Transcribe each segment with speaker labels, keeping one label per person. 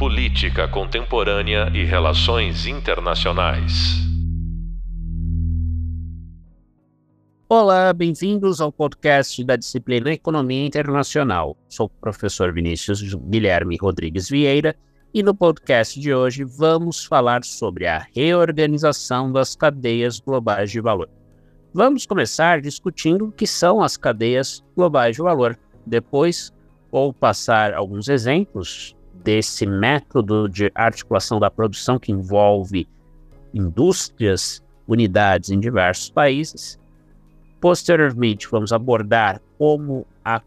Speaker 1: Política Contemporânea e Relações Internacionais.
Speaker 2: Olá, bem-vindos ao podcast da disciplina Economia Internacional. Sou o professor Vinícius Guilherme Rodrigues Vieira e no podcast de hoje vamos falar sobre a reorganização das cadeias globais de valor. Vamos começar discutindo o que são as cadeias globais de valor. Depois, vou passar alguns exemplos desse método de articulação da produção que envolve indústrias, unidades em diversos países. Posteriormente, vamos abordar como a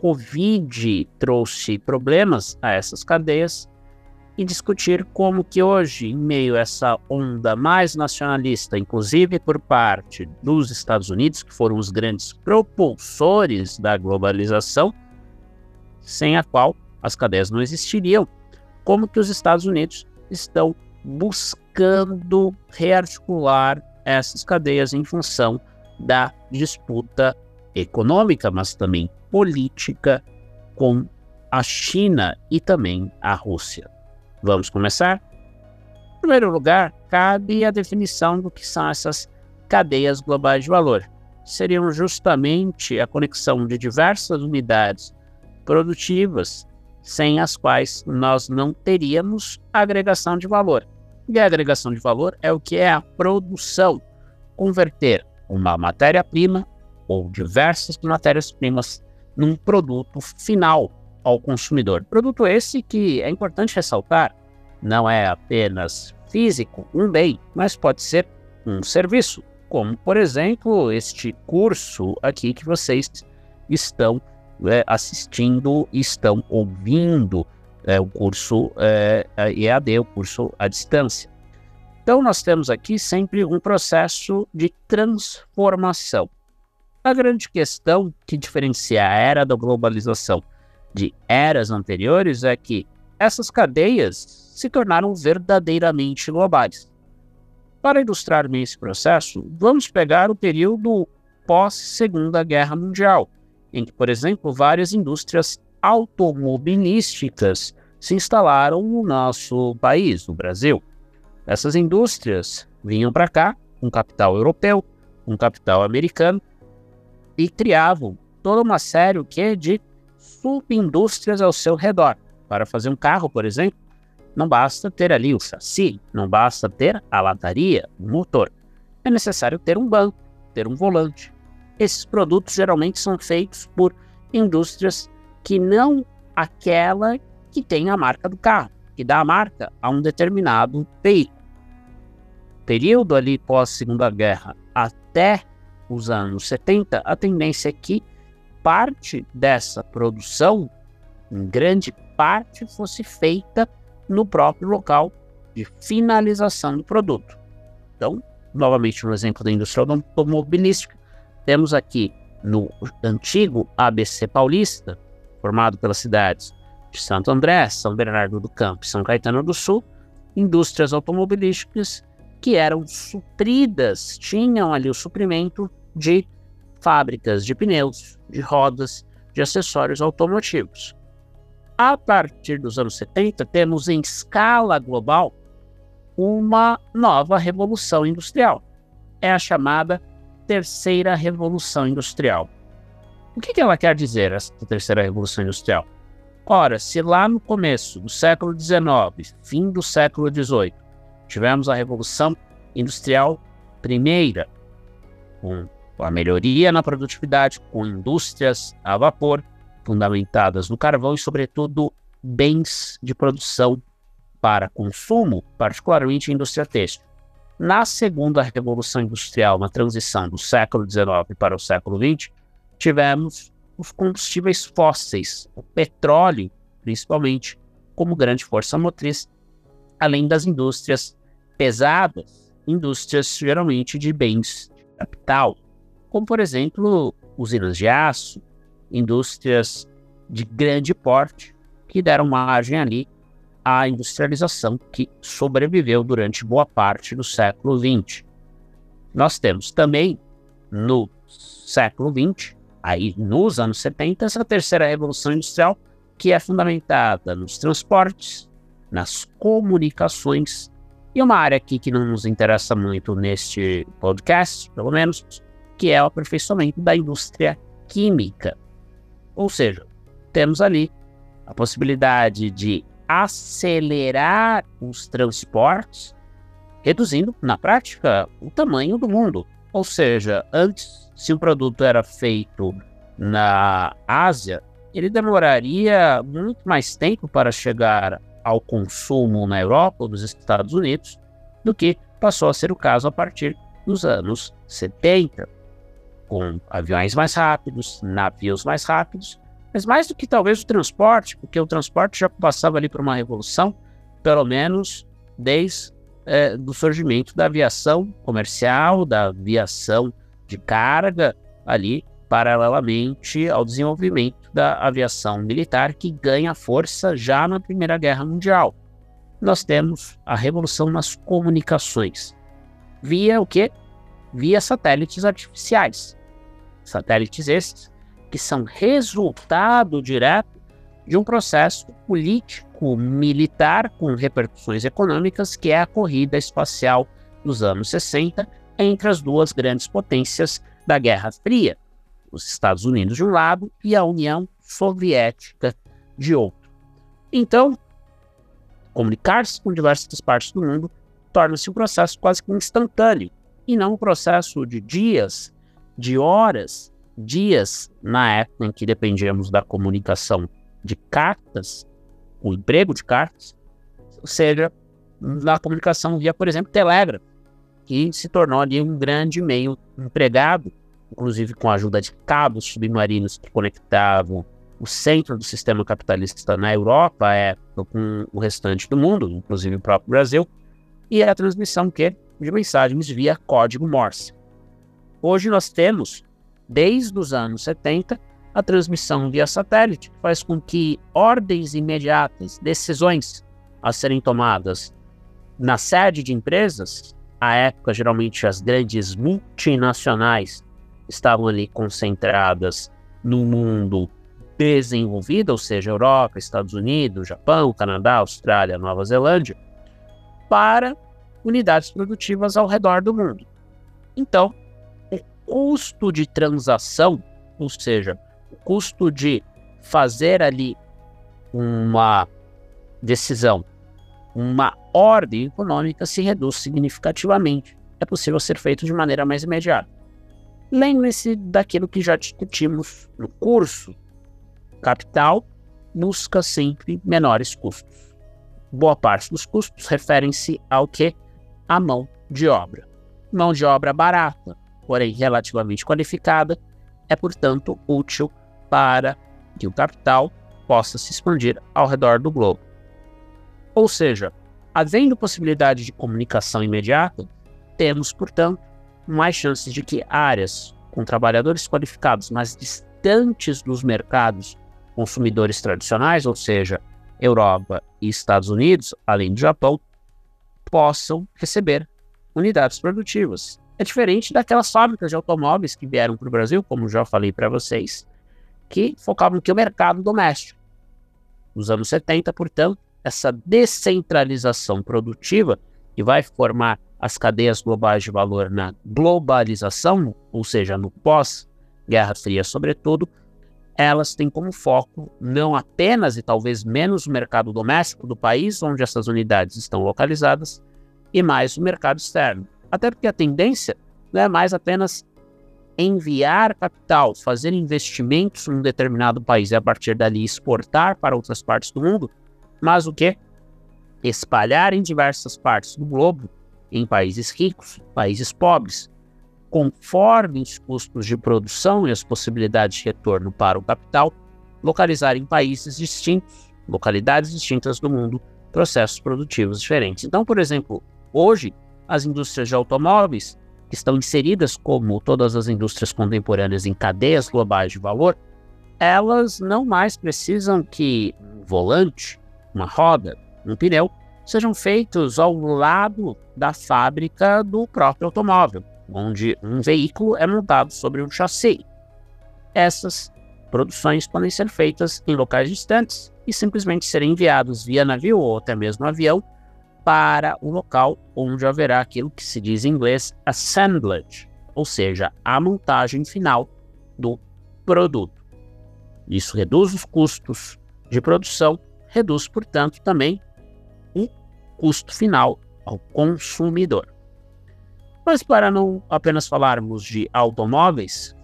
Speaker 2: Covid trouxe problemas a essas cadeias e discutir como que hoje, em meio a essa onda mais nacionalista, inclusive por parte dos Estados Unidos, que foram os grandes propulsores da globalização, sem a qual as cadeias não existiriam, como que os Estados Unidos estão buscando rearticular essas cadeias em função da disputa econômica, mas também política com a China e também a Rússia. Vamos começar? Em primeiro lugar, cabe a definição do que são essas cadeias globais de valor. Seriam justamente a conexão de diversas unidades produtivas sem as quais nós não teríamos agregação de valor. E a agregação de valor é o que é a produção, converter uma matéria-prima ou diversas matérias-primas num produto final ao consumidor. Produto esse que é importante ressaltar, não é apenas físico, um bem, mas pode ser um serviço, como por exemplo este curso aqui que vocês estão é, assistindo, estão ouvindo é, o curso é, EAD, o curso à distância. Então nós temos aqui sempre um processo de transformação. A grande questão que diferencia a era da globalização de eras anteriores é que essas cadeias se tornaram verdadeiramente globais. Para ilustrar esse processo, vamos pegar o período pós-Segunda Guerra Mundial, em que, por exemplo, várias indústrias automobilísticas se instalaram no nosso país, no Brasil. Essas indústrias vinham para cá com capital europeu, com capital americano e criavam toda uma série de subindústrias ao seu redor. Para fazer um carro, por exemplo, não basta ter ali o chassi, não basta ter a lataria, o motor. É necessário ter um banco, ter um volante. Esses produtos geralmente são feitos por indústrias que não aquela que tem a marca do carro, que dá a marca a um determinado veículo. Período ali pós Segunda Guerra até os anos 70, a tendência é que parte dessa produção, em grande parte, fosse feita no próprio local de finalização do produto. Então, novamente no exemplo da indústria automobilística, temos aqui no antigo ABC Paulista, formado pelas cidades de Santo André, São Bernardo do Campo e São Caetano do Sul, indústrias automobilísticas que eram supridas, tinham ali o suprimento de fábricas de pneus, de rodas, de acessórios automotivos. A partir dos anos 70, temos em escala global uma nova revolução industrial. É a chamada Terceira Revolução Industrial. O que ela quer dizer, essa Terceira Revolução Industrial? Ora, se lá no começo do século XIX, fim do século XVIII, tivemos a Revolução Industrial Primeira, com a melhoria na produtividade com indústrias a vapor, fundamentadas no carvão e, sobretudo, bens de produção para consumo, particularmente indústria têxtil. Na segunda revolução industrial, na transição do século XIX para o século XX, tivemos os combustíveis fósseis, o petróleo, principalmente, como grande força motriz, além das indústrias pesadas, indústrias geralmente de bens de capital, como por exemplo usinas de aço, indústrias de grande porte que deram margem ali à industrialização que sobreviveu durante boa parte do século XX. Nós temos também no século XX, aí nos anos 70, essa terceira revolução industrial que é fundamentada nos transportes, nas comunicações e uma área aqui que não nos interessa muito neste podcast, pelo menos, que é o aperfeiçoamento da indústria química. Ou seja, temos ali a possibilidade de acelerar os transportes, reduzindo, na prática, o tamanho do mundo. Ou seja, antes, se o produto era feito na Ásia, ele demoraria muito mais tempo para chegar ao consumo na Europa ou nos Estados Unidos do que passou a ser o caso a partir dos anos 70, com aviões mais rápidos, navios mais rápidos, mas mais do que talvez o transporte, porque o transporte já passava ali por uma revolução, pelo menos desde é, do surgimento da aviação comercial, da aviação de carga ali paralelamente ao desenvolvimento da aviação militar, que ganha força já na Primeira Guerra Mundial. Nós temos a revolução nas comunicações, via o que? Via satélites artificiais. Satélites estes que são resultado direto de um processo político militar com repercussões econômicas, que é a corrida espacial dos anos 60 entre as duas grandes potências da Guerra Fria, os Estados Unidos de um lado e a União Soviética de outro. Então, comunicar-se com diversas partes do mundo torna-se um processo quase que instantâneo e não um processo de dias, de horas, dias na época em que dependíamos da comunicação de cartas, o emprego de cartas, ou seja, na comunicação via, por exemplo, Telegram, que se tornou ali um grande meio empregado inclusive com a ajuda de cabos submarinos que conectavam o centro do sistema capitalista na Europa é com o restante do mundo, inclusive o próprio Brasil, e a transmissão que de mensagens via código Morse. Hoje nós temos, desde os anos 70, a transmissão via satélite, faz com que ordens imediatas, decisões a serem tomadas na sede de empresas, à época geralmente as grandes multinacionais estavam ali concentradas no mundo desenvolvido, ou seja, Europa, Estados Unidos, Japão, Canadá, Austrália, Nova Zelândia, para unidades produtivas ao redor do mundo. Então, custo de transação, ou seja, o custo de fazer ali uma decisão, uma ordem econômica se reduz significativamente. É possível ser feito de maneira mais imediata. Lembre-se daquilo que já discutimos no curso. Capital busca sempre menores custos. Boa parte dos custos referem-se ao que? A mão de obra. Mão de obra barata, porém relativamente qualificada, é, portanto, útil para que o capital possa se expandir ao redor do globo. Ou seja, havendo possibilidade de comunicação imediata, temos, portanto, mais chances de que áreas com trabalhadores qualificados, mas distantes dos mercados consumidores tradicionais, ou seja, Europa e Estados Unidos, além do Japão, possam receber unidades produtivas. É diferente daquelas fábricas de automóveis que vieram para o Brasil, como já falei para vocês, que focavam que o mercado doméstico. Nos anos 70, portanto, essa descentralização produtiva que vai formar as cadeias globais de valor na globalização, ou seja, no pós-Guerra Fria, sobretudo, elas têm como foco não apenas e talvez menos o mercado doméstico do país onde essas unidades estão localizadas, e mais o mercado externo. Até porque a tendência não é mais apenas enviar capital, fazer investimentos num determinado país e a partir dali exportar para outras partes do mundo, mas o que? Espalhar em diversas partes do globo em países ricos, países pobres, conforme os custos de produção e as possibilidades de retorno para o capital, localizar em países distintos, localidades distintas do mundo, processos produtivos diferentes. Então, por exemplo, hoje, as indústrias de automóveis, que estão inseridas, como todas as indústrias contemporâneas, em cadeias globais de valor, elas não mais precisam que um volante, uma roda, um pneu sejam feitos ao lado da fábrica do próprio automóvel, onde um veículo é montado sobre um chassi. Essas produções podem ser feitas em locais distantes, e simplesmente serem enviados via navio ou até mesmo avião para o local onde haverá aquilo que se diz em inglês assemblage, ou seja, a montagem final do produto. Isso reduz os custos de produção, reduz, portanto, também o custo final ao consumidor. Mas para não apenas falarmos de automóveis,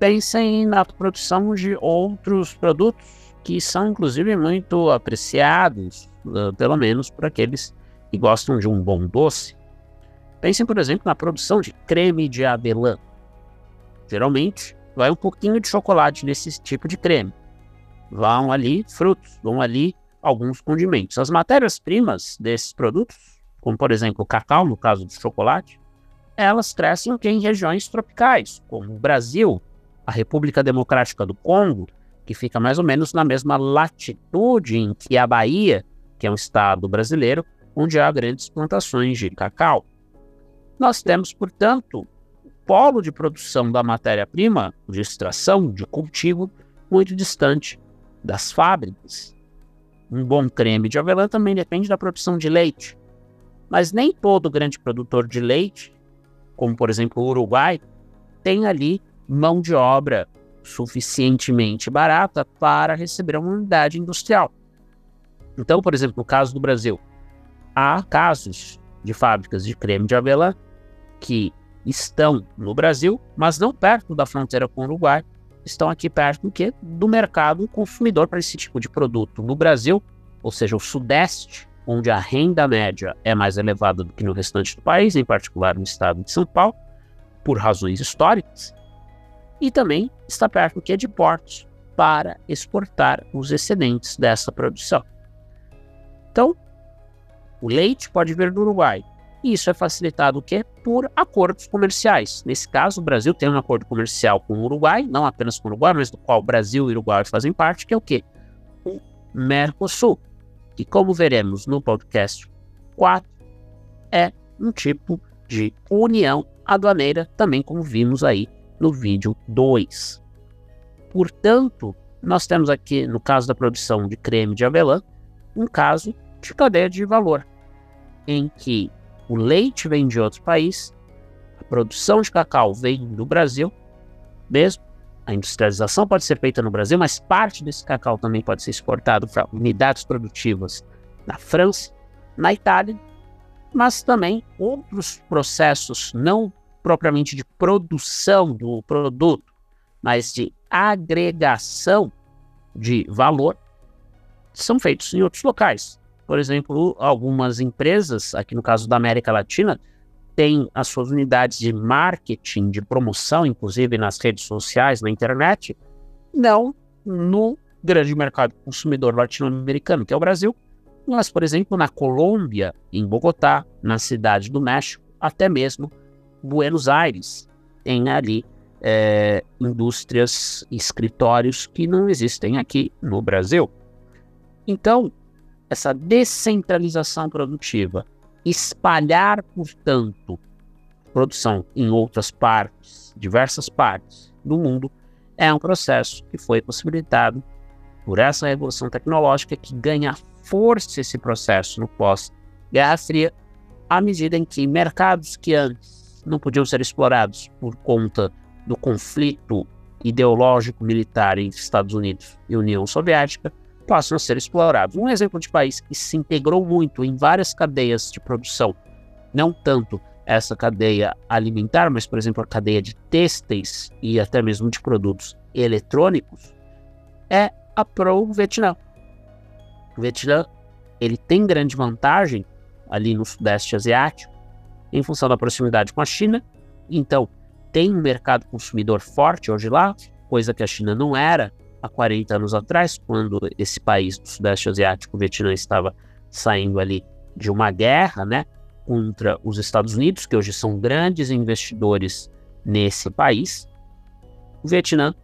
Speaker 2: pensem na produção de outros produtos que são inclusive muito apreciados, uh, pelo menos por aqueles que gostam de um bom doce. Pensem, por exemplo, na produção de creme de avelã. Geralmente, vai um pouquinho de chocolate nesse tipo de creme. Vão ali frutos, vão ali alguns condimentos. As matérias-primas desses produtos, como por exemplo o cacau, no caso do chocolate, elas crescem em regiões tropicais, como o Brasil, a República Democrática do Congo, que fica mais ou menos na mesma latitude em que a Bahia, que é um estado brasileiro, onde há grandes plantações de cacau. Nós temos, portanto, o polo de produção da matéria-prima, de extração, de cultivo, muito distante das fábricas. Um bom creme de avelã também depende da produção de leite. Mas nem todo grande produtor de leite, como por exemplo o Uruguai, tem ali mão de obra suficientemente barata para receber uma unidade industrial. Então, por exemplo, no caso do Brasil, há casos de fábricas de creme de avelã que estão no Brasil, mas não perto da fronteira com o Uruguai, estão aqui perto do que do mercado consumidor para esse tipo de produto. No Brasil, ou seja, o Sudeste, onde a renda média é mais elevada do que no restante do país, em particular no estado de São Paulo, por razões históricas, e também está perto do que de portos para exportar os excedentes dessa produção. Então, o leite pode vir do Uruguai, e isso é facilitado o quê? Por acordos comerciais. Nesse caso, o Brasil tem um acordo comercial com o Uruguai, não apenas com o Uruguai, mas do qual o Brasil e o Uruguai fazem parte, que é o quê? O Mercosul. E como veremos no podcast 4, é um tipo de união aduaneira, também como vimos aí no vídeo 2. Portanto, nós temos aqui, no caso da produção de creme de avelã, um caso de cadeia de valor, em que o leite vem de outro país, a produção de cacau vem do Brasil, mesmo. A industrialização pode ser feita no Brasil, mas parte desse cacau também pode ser exportado para unidades produtivas na França, na Itália, mas também outros processos, não propriamente de produção do produto, mas de agregação de valor, são feitos em outros locais. Por exemplo, algumas empresas, aqui no caso da América Latina, têm as suas unidades de marketing, de promoção, inclusive nas redes sociais, na internet, não no grande mercado consumidor latino-americano, que é o Brasil, mas, por exemplo, na Colômbia, em Bogotá, na cidade do México, até mesmo Buenos Aires, tem ali é, indústrias, escritórios que não existem aqui no Brasil. Então, essa descentralização produtiva, espalhar, portanto, produção em outras partes, diversas partes do mundo, é um processo que foi possibilitado por essa revolução tecnológica que ganha força esse processo no pós-Guerra Fria, à medida em que mercados que antes não podiam ser explorados por conta do conflito ideológico militar entre Estados Unidos e União Soviética passam a ser explorados. Um exemplo de país que se integrou muito em várias cadeias de produção, não tanto essa cadeia alimentar, mas, por exemplo, a cadeia de têxteis e até mesmo de produtos eletrônicos, é a pro Vietnã. O Vietnã ele tem grande vantagem ali no Sudeste Asiático, em função da proximidade com a China, então tem um mercado consumidor forte hoje lá, coisa que a China não era há 40 anos atrás, quando esse país do Sudeste Asiático, o Vietnã, estava saindo ali de uma guerra, né, contra os Estados Unidos, que hoje são grandes investidores nesse país. O Vietnã,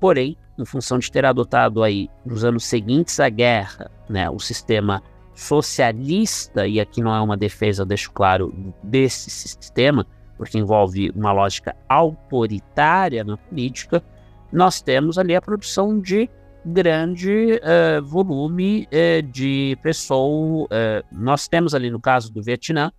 Speaker 2: porém, em função de ter adotado aí nos anos seguintes à guerra, né, o sistema socialista, e aqui não é uma defesa, deixo claro, desse sistema, porque envolve uma lógica autoritária na política, nós temos ali a produção de grande uh, volume uh, de pessoas. Uh, nós temos ali no caso do Vietnã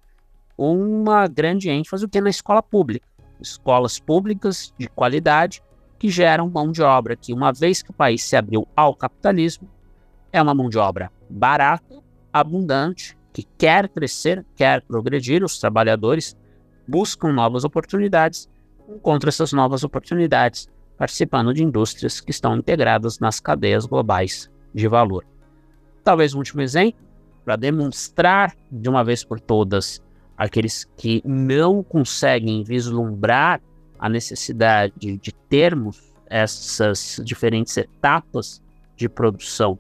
Speaker 2: uma grande ênfase que é na escola pública, escolas públicas de qualidade que geram mão de obra que uma vez que o país se abriu ao capitalismo é uma mão de obra barata, abundante, que quer crescer, quer progredir, os trabalhadores buscam novas oportunidades, encontram essas novas oportunidades participando de indústrias que estão integradas nas cadeias globais de valor. Talvez um último exemplo, para demonstrar de uma vez por todas aqueles que não conseguem vislumbrar a necessidade de termos essas diferentes etapas de produção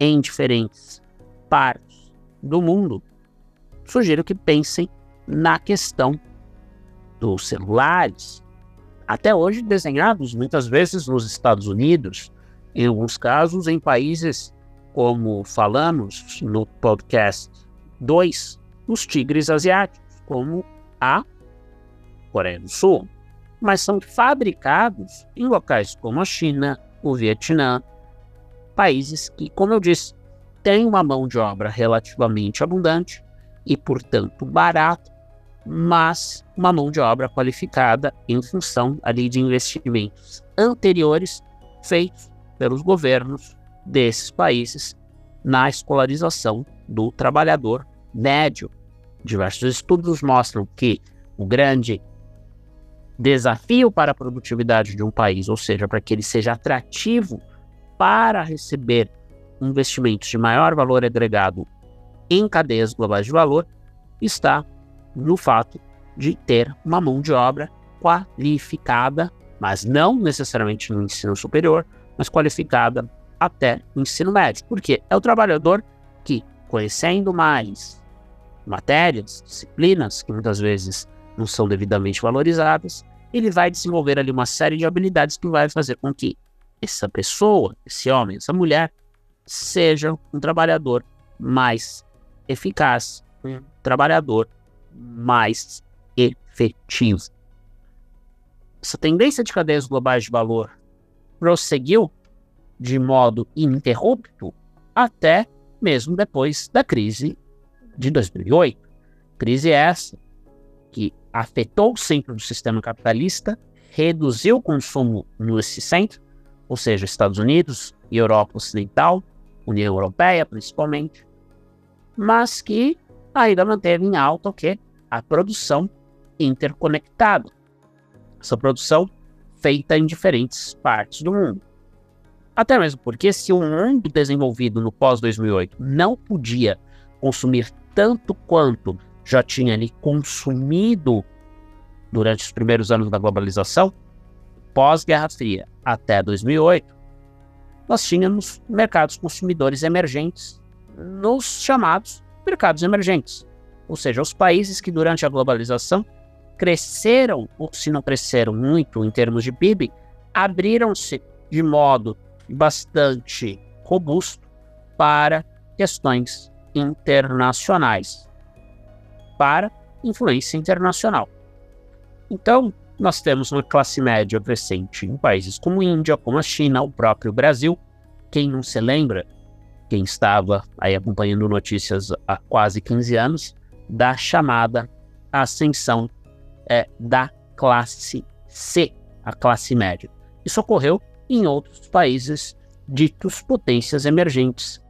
Speaker 2: em diferentes partes do mundo, sugiro que pensem na questão dos celulares, até hoje desenhados muitas vezes nos Estados Unidos, em alguns casos em países como falamos no podcast 2, os tigres asiáticos, como a Coreia do Sul, mas são fabricados em locais como a China, o Vietnã, países que, como eu disse, têm uma mão de obra relativamente abundante e, portanto, barata mas uma mão de obra qualificada em função ali de investimentos anteriores feitos pelos governos desses países na escolarização do trabalhador médio. Diversos estudos mostram que o grande desafio para a produtividade de um país, ou seja, para que ele seja atrativo para receber investimentos de maior valor agregado em cadeias globais de valor, está no fato de ter uma mão de obra qualificada, mas não necessariamente no ensino superior, mas qualificada até no ensino médio. Porque é o trabalhador que, conhecendo mais matérias, disciplinas, que muitas vezes não são devidamente valorizadas, ele vai desenvolver ali uma série de habilidades que vai fazer com que essa pessoa, esse homem, essa mulher, seja um trabalhador mais eficaz, um trabalhador mais efetivo. Essa tendência de cadeias globais de valor prosseguiu de modo ininterrupto até mesmo depois da crise de 2008. Crise essa que afetou o centro do sistema capitalista, reduziu o consumo nesse centro, ou seja, Estados Unidos Europa Ocidental, União Europeia principalmente, mas que ainda manteve em alta o que? A produção interconectada. Essa produção feita em diferentes partes do mundo. Até mesmo porque se o mundo desenvolvido no pós-2008 não podia consumir tanto quanto já tinha ali consumido durante os primeiros anos da globalização, pós-Guerra Fria até 2008, nós tínhamos mercados consumidores emergentes nos chamados mercados emergentes, ou seja, os países que durante a globalização cresceram, ou se não cresceram muito em termos de PIB, abriram-se de modo bastante robusto para questões internacionais, para influência internacional. Então, nós temos uma classe média crescente em países como Índia, como a China, o próprio Brasil. Quem não se lembra quem estava aí acompanhando notícias há quase 15 anos, da chamada ascensão é, da classe C, a classe média. Isso ocorreu em outros países ditos potências emergentes.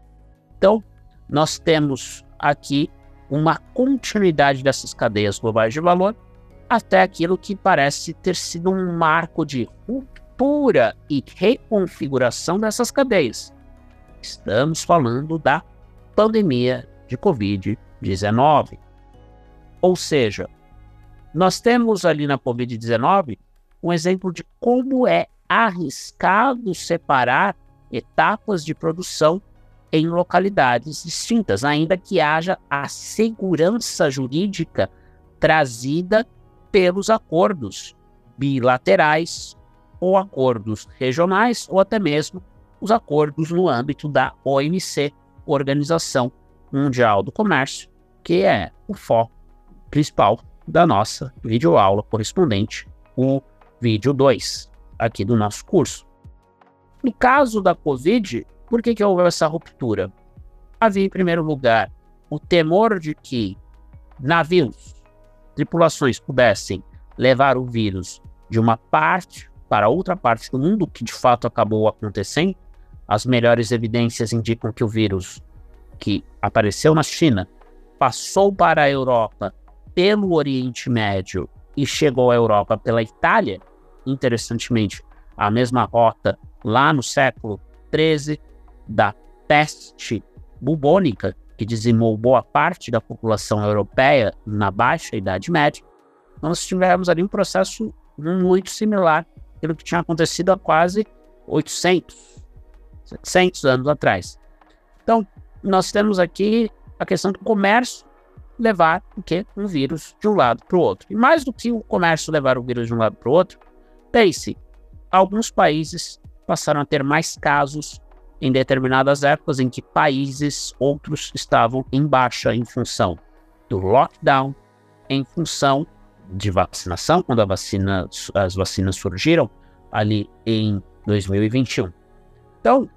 Speaker 2: Então, nós temos aqui uma continuidade dessas cadeias globais de valor até aquilo que parece ter sido um marco de ruptura e reconfiguração dessas cadeias. Estamos falando da pandemia de Covid-19. Ou seja, nós temos ali na Covid-19 um exemplo de como é arriscado separar etapas de produção em localidades distintas, ainda que haja a segurança jurídica trazida pelos acordos bilaterais ou acordos regionais ou até mesmo os acordos no âmbito da OMC, Organização Mundial do Comércio, que é o foco principal da nossa videoaula correspondente, o vídeo 2 aqui do nosso curso. No caso da Covid, por que, que houve essa ruptura? Havia, em primeiro lugar, o temor de que navios, tripulações pudessem levar o vírus de uma parte para outra parte do mundo, que de fato acabou acontecendo. As melhores evidências indicam que o vírus que apareceu na China passou para a Europa pelo Oriente Médio e chegou à Europa pela Itália. Interessantemente, a mesma rota lá no século XIII da peste bubônica, que dizimou boa parte da população europeia na baixa Idade Média, nós tivemos ali um processo muito similar àquilo que tinha acontecido há quase 800, 700 anos atrás. Então, nós temos aqui a questão do comércio levar o que um vírus de um lado para o outro. E mais do que o comércio levar o vírus de um lado para o outro, pense, alguns países passaram a ter mais casos em determinadas épocas em que países outros estavam em baixa em função do lockdown, em função de vacinação, quando vacina, as vacinas surgiram ali em 2021. Então,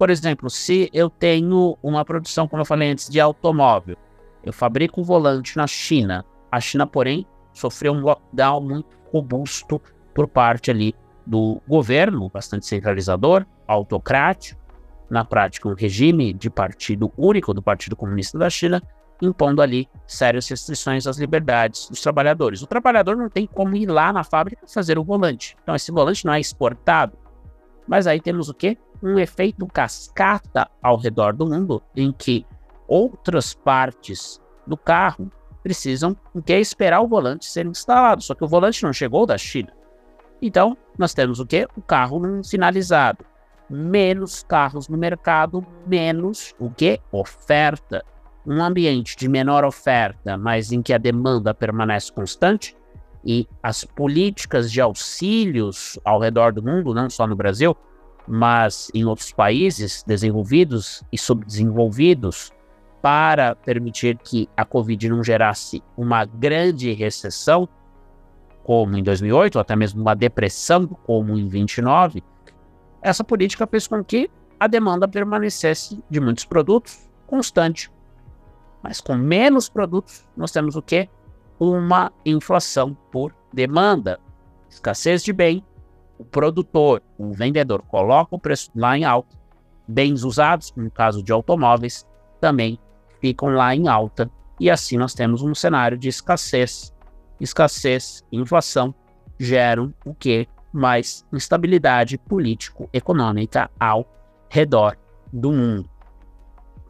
Speaker 2: por exemplo, se eu tenho uma produção, como eu falei antes, de automóvel, eu fabrico um volante na China, a China, porém, sofreu um lockdown muito robusto por parte ali do governo, bastante centralizador, autocrático, na prática um regime de partido único do Partido Comunista da China, impondo ali sérias restrições às liberdades dos trabalhadores. O trabalhador não tem como ir lá na fábrica fazer o volante. Então esse volante não é exportado. Mas aí temos o quê? Um efeito cascata ao redor do mundo em que outras partes do carro precisam que esperar o volante ser instalado. Só que o volante não chegou da China. Então, nós temos o quê? O carro não finalizado menos carros no mercado, menos o que? Oferta. Um ambiente de menor oferta, mas em que a demanda permanece constante, e as políticas de auxílios ao redor do mundo, não só no Brasil, mas em outros países desenvolvidos e subdesenvolvidos, para permitir que a Covid não gerasse uma grande recessão, como em 2008, ou até mesmo uma depressão, como em 29, essa política fez com que a demanda permanecesse de muitos produtos constante. Mas com menos produtos, nós temos o quê? Uma inflação por demanda. Escassez de bem, o produtor, o vendedor coloca o preço lá em alta. Bens usados, no caso de automóveis, também ficam lá em alta. E assim nós temos um cenário de escassez. Escassez e inflação geram o que? mais instabilidade político-econômica ao redor do mundo.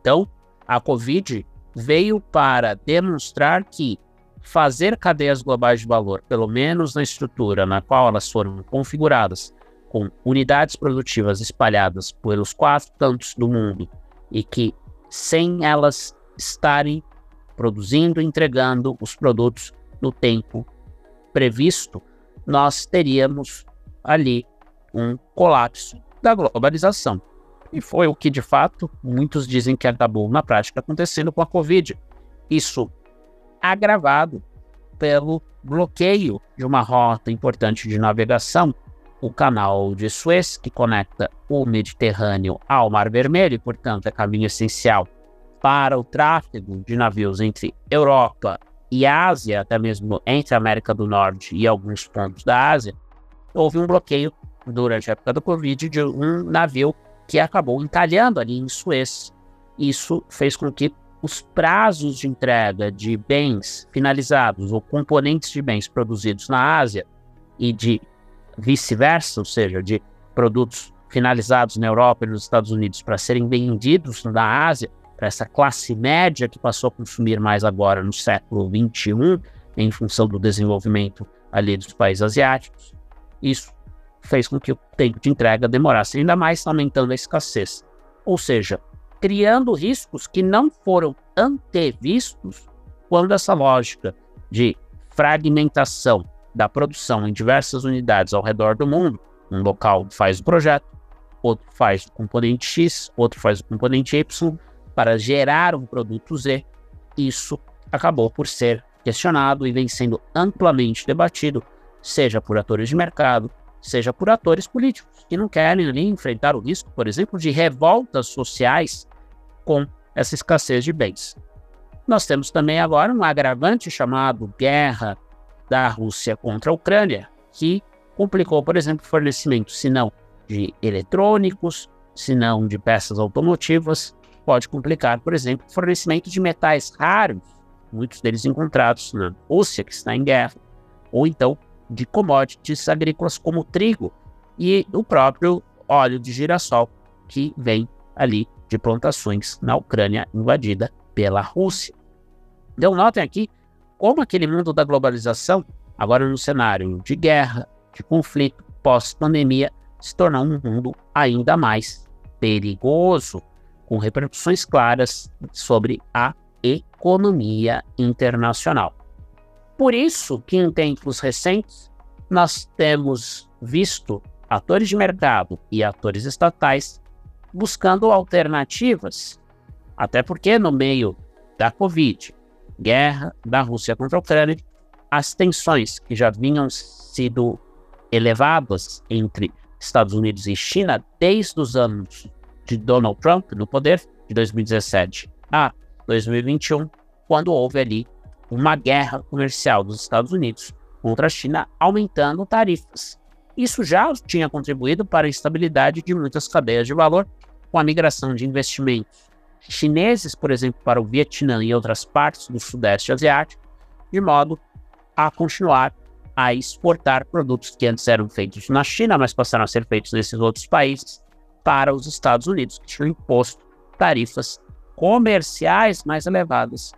Speaker 2: Então, a Covid veio para demonstrar que fazer cadeias globais de valor, pelo menos na estrutura na qual elas foram configuradas, com unidades produtivas espalhadas pelos quatro cantos do mundo e que, sem elas estarem produzindo e entregando os produtos no tempo previsto, nós teríamos ali um colapso da globalização. E foi o que, de fato, muitos dizem que acabou na prática acontecendo com a Covid. Isso agravado pelo bloqueio de uma rota importante de navegação, o canal de Suez, que conecta o Mediterrâneo ao Mar Vermelho, e, portanto, é caminho essencial para o tráfego de navios entre Europa e Ásia, até mesmo entre a América do Norte e alguns pontos da Ásia, houve um bloqueio durante a época do Covid de um navio que acabou encalhando ali em Suez. Isso fez com que os prazos de entrega de bens finalizados ou componentes de bens produzidos na Ásia e de vice-versa, ou seja, de produtos finalizados na Europa e nos Estados Unidos para serem vendidos na Ásia, para essa classe média que passou a consumir mais agora no século XXI, em função do desenvolvimento ali dos países asiáticos, isso fez com que o tempo de entrega demorasse ainda mais, aumentando a escassez. Ou seja, criando riscos que não foram antevistos quando essa lógica de fragmentação da produção em diversas unidades ao redor do mundo, um local faz o projeto, outro faz o componente X, outro faz o componente Y, para gerar um produto Z, isso acabou por ser questionado e vem sendo amplamente debatido seja por atores de mercado, seja por atores políticos que não querem ali enfrentar o risco, por exemplo, de revoltas sociais com essa escassez de bens. Nós temos também agora um agravante chamado guerra da Rússia contra a Ucrânia, que complicou, por exemplo, o fornecimento, se não de eletrônicos, se não de peças automotivas, pode complicar, por exemplo, o fornecimento de metais raros, muitos deles encontrados na Rússia, que está em guerra, ou então de commodities agrícolas como trigo e o próprio óleo de girassol que vem ali de plantações na Ucrânia invadida pela Rússia. Então notem aqui como aquele mundo da globalização, agora no cenário de guerra, de conflito, pós-pandemia, se tornou um mundo ainda mais perigoso, com repercussões claras sobre a economia internacional. Por isso que em tempos recentes nós temos visto atores de mercado e atores estatais buscando alternativas, até porque no meio da Covid, guerra da Rússia contra a Ucrânia, as tensões que já vinham sido elevadas entre Estados Unidos e China desde os anos de Donald Trump no poder, de 2017 a 2021, quando houve ali uma guerra comercial dos Estados Unidos contra a China, aumentando tarifas. Isso já tinha contribuído para a instabilidade de muitas cadeias de valor, com a migração de investimentos chineses, por exemplo, para o Vietnã e outras partes do Sudeste Asiático, de modo a continuar a exportar produtos que antes eram feitos na China, mas passaram a ser feitos nesses outros países, para os Estados Unidos, que tinham imposto tarifas comerciais mais elevadas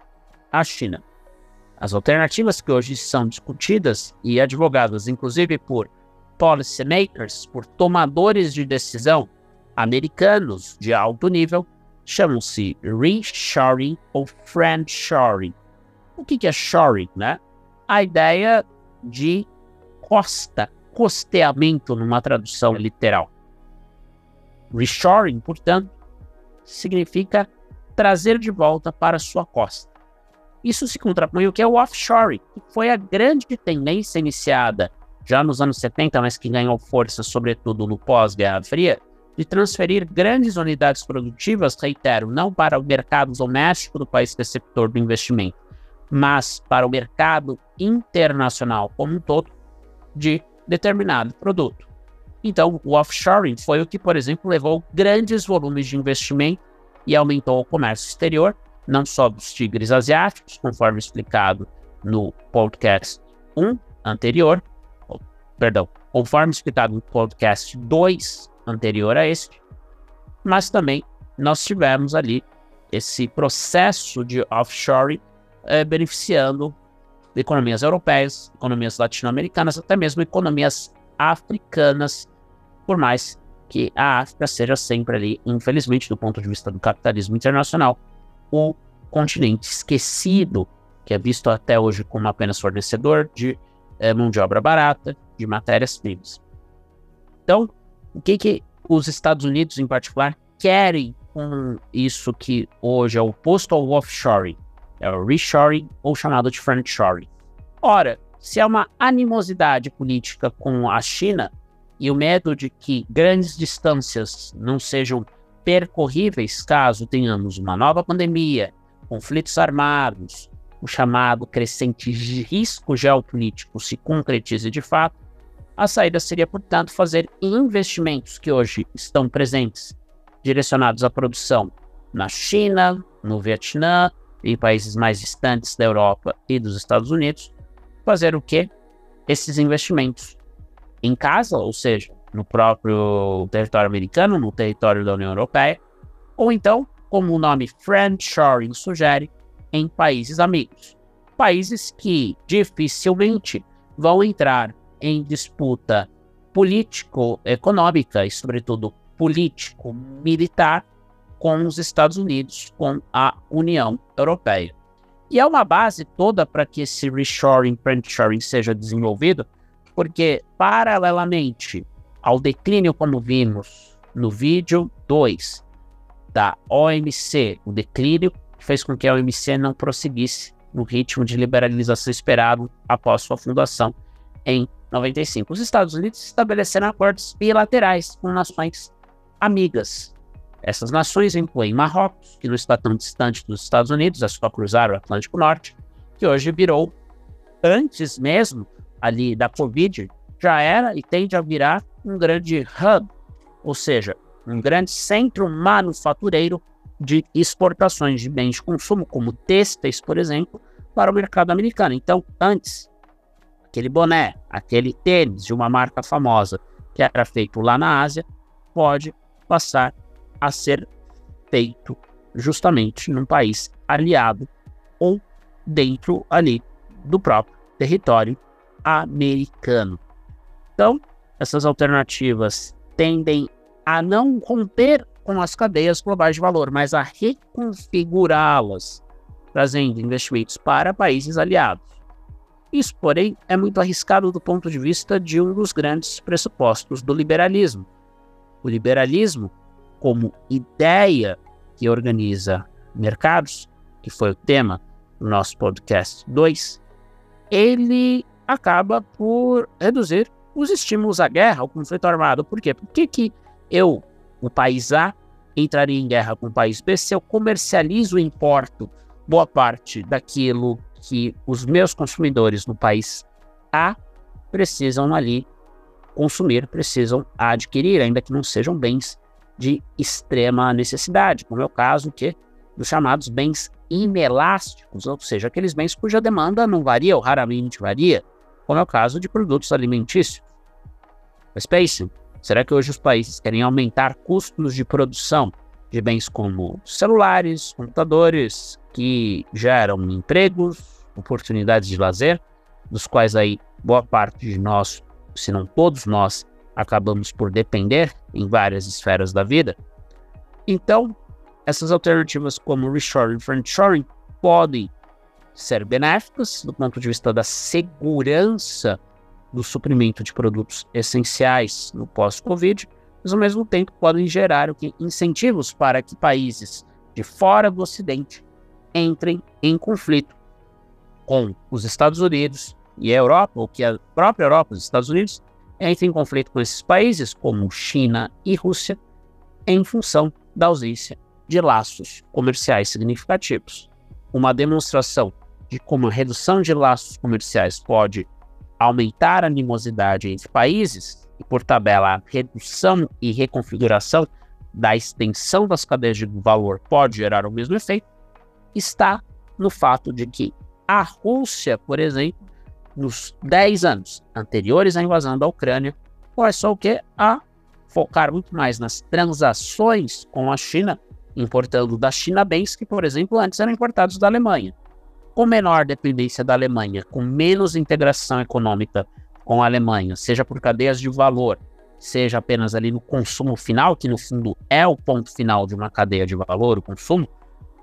Speaker 2: à China. As alternativas que hoje são discutidas e advogadas, inclusive por policymakers, por tomadores de decisão americanos de alto nível, chamam-se reshoring ou friendshoring. O que, é shoring, né? A ideia de costa, costeamento numa tradução literal. Reshoring, portanto, significa trazer de volta para sua costa. Isso se contrapõe ao que é o offshore, que foi a grande tendência iniciada já nos anos 70, mas que ganhou força sobretudo no pós-Guerra Fria, de transferir grandes unidades produtivas, reitero, não para o mercado doméstico do país receptor do investimento, mas para o mercado internacional como um todo de determinado produto. Então, o offshoring foi o que, por exemplo, levou grandes volumes de investimento e aumentou o comércio exterior, não só dos tigres asiáticos, conforme explicado no podcast 1 anterior, perdão, conforme explicado no podcast 2 anterior a este, mas também nós tivemos ali esse processo de offshore eh, beneficiando economias europeias, economias latino-americanas, até mesmo economias africanas, por mais que a África seja sempre ali, infelizmente, do ponto de vista do capitalismo internacional, o continente esquecido, que é visto até hoje como apenas fornecedor de é, mão de obra barata, de matérias-primas. Então, o que, que os Estados Unidos, em particular, querem com isso que hoje é oposto ao offshoring? É o reshoring ou chamado de friendshoring. Ora, se há uma animosidade política com a China e o medo de que grandes distâncias não sejam percorríveis caso tenhamos uma nova pandemia, conflitos armados, o chamado crescente risco geopolítico se concretize de fato, a saída seria, portanto, fazer investimentos que hoje estão presentes, direcionados à produção na China, no Vietnã e países mais distantes da Europa e dos Estados Unidos, fazer o quê? Esses investimentos em casa, ou seja, no próprio território americano, no território da União Europeia, ou então, como o nome friendshoring sugere, em países amigos. Países que dificilmente vão entrar em disputa político-econômica e, sobretudo, político-militar com os Estados Unidos, com a União Europeia. E é uma base toda para que esse reshoring, friendshoring seja desenvolvido, porque, paralelamente ao declínio, como vimos no vídeo 2 da OMC, o declínio fez com que a OMC não prosseguisse no ritmo de liberalização esperado após sua fundação em 95, os Estados Unidos estabeleceram acordos bilaterais com nações amigas. Essas nações incluem Marrocos, que não está tão distante dos Estados Unidos, é só cruzar o Atlântico Norte, que hoje virou, antes mesmo ali da Covid, já era e tende a virar um grande hub, ou seja, um grande centro manufatureiro de exportações de bens de consumo, como têxteis, por exemplo, para o mercado americano. Então, antes, aquele boné, aquele tênis de uma marca famosa que era feito lá na Ásia, pode passar a ser feito justamente num país aliado ou dentro ali do próprio território americano. Então, essas alternativas tendem a não romper com as cadeias globais de valor, mas a reconfigurá-las, trazendo investimentos para países aliados. Isso, porém, é muito arriscado do ponto de vista de um dos grandes pressupostos do liberalismo. O liberalismo, como ideia que organiza mercados, que foi o tema do nosso podcast 2, ele acaba por reduzir os estímulos à guerra, ao conflito armado. Por quê? Por que, que eu, o país A, entraria em guerra com o país B se eu comercializo e importo boa parte daquilo que os meus consumidores no país A precisam ali consumir, precisam adquirir, ainda que não sejam bens de extrema necessidade, como é o caso que dos chamados bens inelásticos, ou seja, aqueles bens cuja demanda não varia ou raramente varia, como é o caso de produtos alimentícios. Mas pensem, será que hoje os países querem aumentar custos de produção de bens como celulares, computadores, que geram empregos, oportunidades de lazer, dos quais aí boa parte de nós, se não todos nós, acabamos por depender em várias esferas da vida? Então, essas alternativas como reshoring e friendshoring podem ser benéficas do ponto de vista da segurança do suprimento de produtos essenciais no pós-Covid, mas ao mesmo tempo podem gerar o que, incentivos para que países de fora do Ocidente entrem em conflito com os Estados Unidos e a Europa, ou que a própria Europa, os Estados Unidos, entrem em conflito com esses países, como China e Rússia, em função da ausência de laços comerciais significativos. Uma demonstração de como a redução de laços comerciais pode aumentar a animosidade entre países por tabela, a redução e reconfiguração da extensão das cadeias de valor pode gerar o mesmo efeito, está no fato de que a Rússia, por exemplo, nos 10 anos anteriores à invasão da Ucrânia, começou o que? A focar muito mais nas transações com a China, importando da China bens que, por exemplo, antes eram importados da Alemanha com menor dependência da Alemanha, com menos integração econômica com a Alemanha, seja por cadeias de valor, seja apenas ali no consumo final, que no fundo é o ponto final de uma cadeia de valor, o consumo,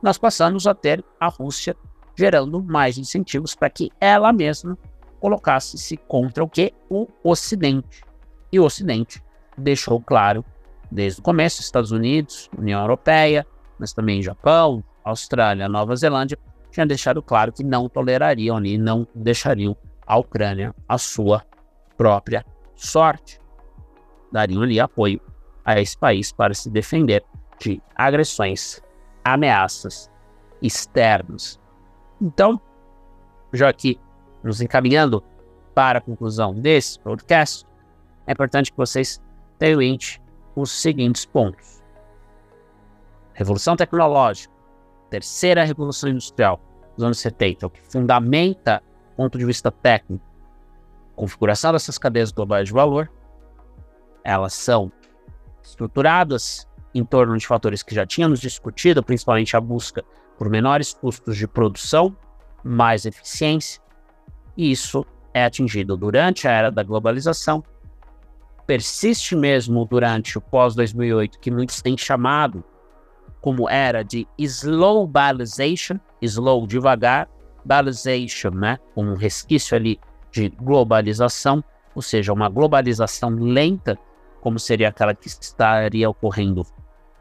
Speaker 2: nós passamos a ter a Rússia gerando mais incentivos para que ela mesma colocasse-se contra o que? O Ocidente. E o Ocidente deixou claro desde o começo, Estados Unidos, União Europeia, mas também Japão, Austrália, Nova Zelândia, tinha deixado claro que não tolerariam ali, não deixariam a Ucrânia a sua própria sorte. Dariam ali apoio a esse país para se defender de agressões, ameaças externas. Então, já aqui nos encaminhando para a conclusão desse podcast, é importante que vocês tenham em mente os seguintes pontos: revolução tecnológica, terceira revolução industrial dos anos 70, o que fundamenta, do ponto de vista técnico, configuração dessas cadeias globais de valor, elas são estruturadas em torno de fatores que já tínhamos discutido, principalmente a busca por menores custos de produção, mais eficiência, e isso é atingido durante a era da globalização, persiste mesmo durante o pós-2008, que muitos têm chamado como era de slow balization, slow devagar, balization, né, um resquício ali de globalização, ou seja, uma globalização lenta, como seria aquela que estaria ocorrendo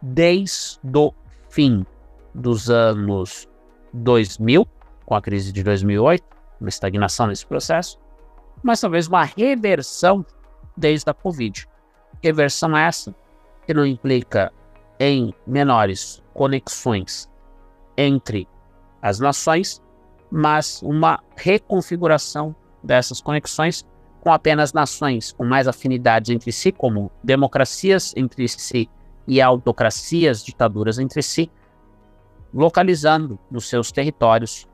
Speaker 2: desde o fim dos anos 2000, com a crise de 2008, uma estagnação nesse processo, mas talvez uma reversão desde a Covid. Reversão essa que não implica em menores conexões entre as nações, mas uma reconfiguração dessas conexões com apenas nações com mais afinidades entre si, como democracias entre si e autocracias, ditaduras entre si, localizando nos seus territórios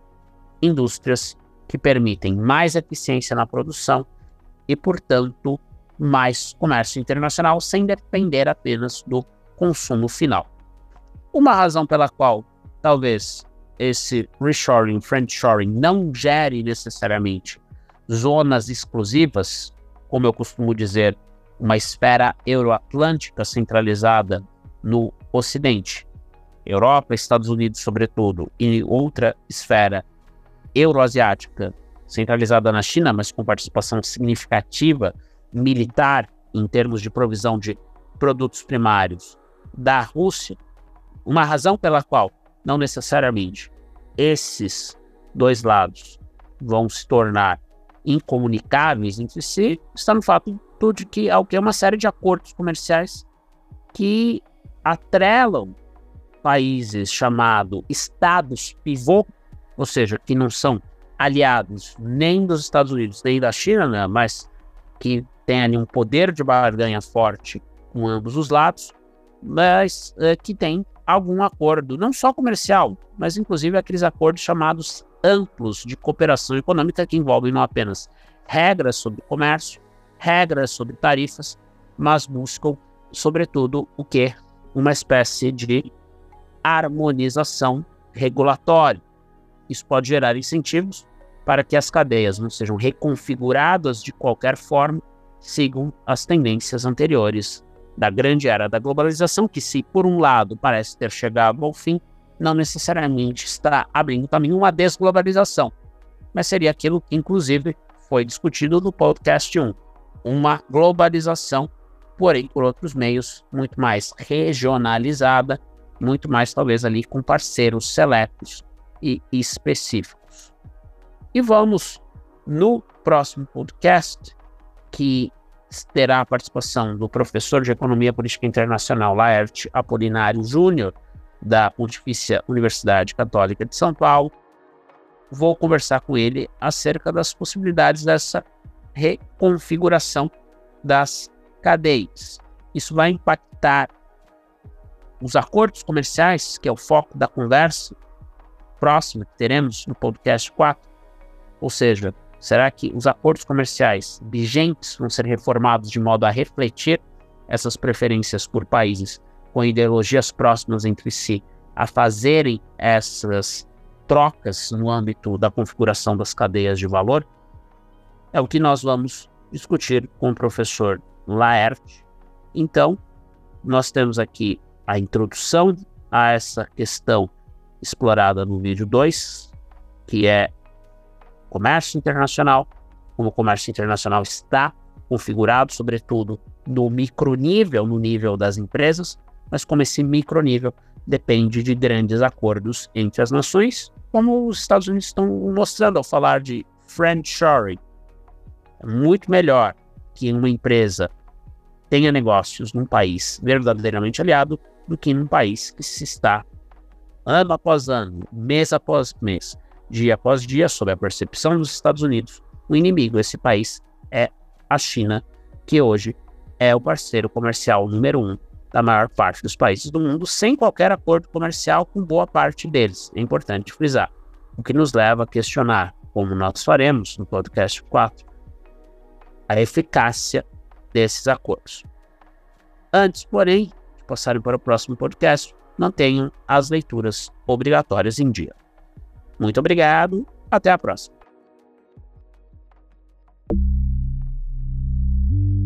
Speaker 2: indústrias que permitem mais eficiência na produção e, portanto, mais comércio internacional sem depender apenas do consumo final. Uma razão pela qual talvez esse reshoring, friendshoring não gere necessariamente zonas exclusivas, como eu costumo dizer, uma esfera euroatlântica centralizada no Ocidente, Europa, Estados Unidos, sobretudo, e outra esfera euroasiática centralizada na China, mas com participação significativa militar em termos de provisão de produtos primários da Rússia, uma razão pela qual não necessariamente esses dois lados vão se tornar incomunicáveis entre si está no fato de que há uma série de acordos comerciais que atrelam países chamados estados pivô, ou seja, que não são aliados nem dos Estados Unidos nem da China, né, mas que têm ali um poder de barganha forte com ambos os lados, mas é, que tem algum acordo, não só comercial, mas inclusive aqueles acordos chamados amplos de cooperação econômica que envolvem não apenas regras sobre comércio, regras sobre tarifas, mas buscam, sobretudo, o que? Uma espécie de harmonização regulatória. Isso pode gerar incentivos para que as cadeias não sejam reconfiguradas de qualquer forma, sigam as tendências anteriores da grande era da globalização, que, se por um lado parece ter chegado ao fim, não necessariamente está abrindo caminho uma desglobalização, mas seria aquilo que, inclusive, foi discutido no podcast 1, uma globalização, porém por outros meios, muito mais regionalizada, muito mais talvez ali com parceiros seletos e específicos. E vamos no próximo podcast, que terá a participação do professor de Economia Política Internacional Laerte Apolinário Júnior, da Pontifícia Universidade Católica de São Paulo. Vou conversar com ele acerca das possibilidades dessa reconfiguração das cadeias. Isso vai impactar os acordos comerciais, que é o foco da conversa próxima que teremos no podcast 4. Ou seja, será que os acordos comerciais vigentes vão ser reformados de modo a refletir essas preferências por países com ideologias próximas entre si a fazerem essas trocas no âmbito da configuração das cadeias de valor, é o que nós vamos discutir com o professor Laerte. Então, nós temos aqui a introdução a essa questão explorada no vídeo 2, que é comércio internacional, como o comércio internacional está configurado, sobretudo no micronível, no nível das empresas, mas como esse micronível depende de grandes acordos entre as nações, como os Estados Unidos estão mostrando ao falar de friendshoring. É muito melhor que uma empresa tenha negócios num país verdadeiramente aliado do que num país que se está ano após ano, mês após mês, dia após dia, sob a percepção dos Estados Unidos, o inimigo desse país é a China, que hoje é o parceiro comercial número um da maior parte dos países do mundo, sem qualquer acordo comercial com boa parte deles. É importante frisar. O que nos leva a questionar, como nós faremos no podcast 4, a eficácia desses acordos. Antes, porém, de passarem para o próximo podcast, mantenham as leituras obrigatórias em dia. Muito obrigado, até a próxima.